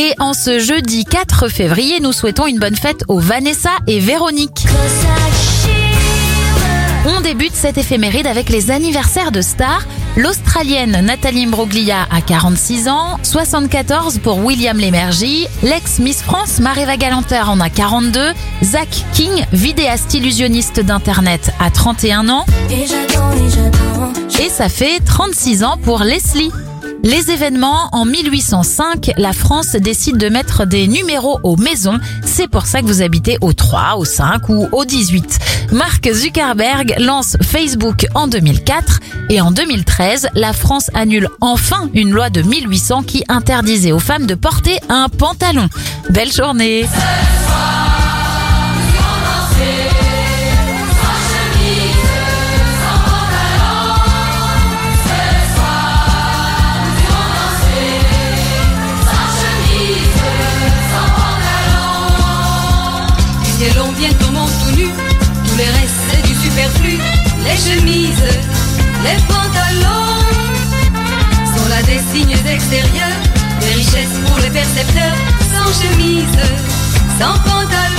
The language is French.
Et en ce jeudi 4 février, nous souhaitons une bonne fête aux Vanessa et Véronique. On débute cette éphéméride avec les anniversaires de stars. L'Australienne Nathalie Imbroglia a 46 ans, 74 pour William Lémergie, l'ex-Miss France Mareva Galanter en a 42, Zach King, vidéaste illusionniste d'internet, a 31 ans, Et j'attends, et j'attends. et ça fait 36 ans pour Leslie. Les événements, en 1805, la France décide de mettre des numéros aux maisons. C'est pour ça que vous habitez au 3, au 5 ou au 18. Mark Zuckerberg lance Facebook en 2004 et en 2013, la France annule enfin une loi de 1800 qui interdisait aux femmes de porter un pantalon. Belle journée Les longs bientôt montent tout nus, tout le reste c'est du superflu. Les chemises, les pantalons sont là des signes extérieurs, des richesses pour les percepteurs. Sans chemise, sans pantalon.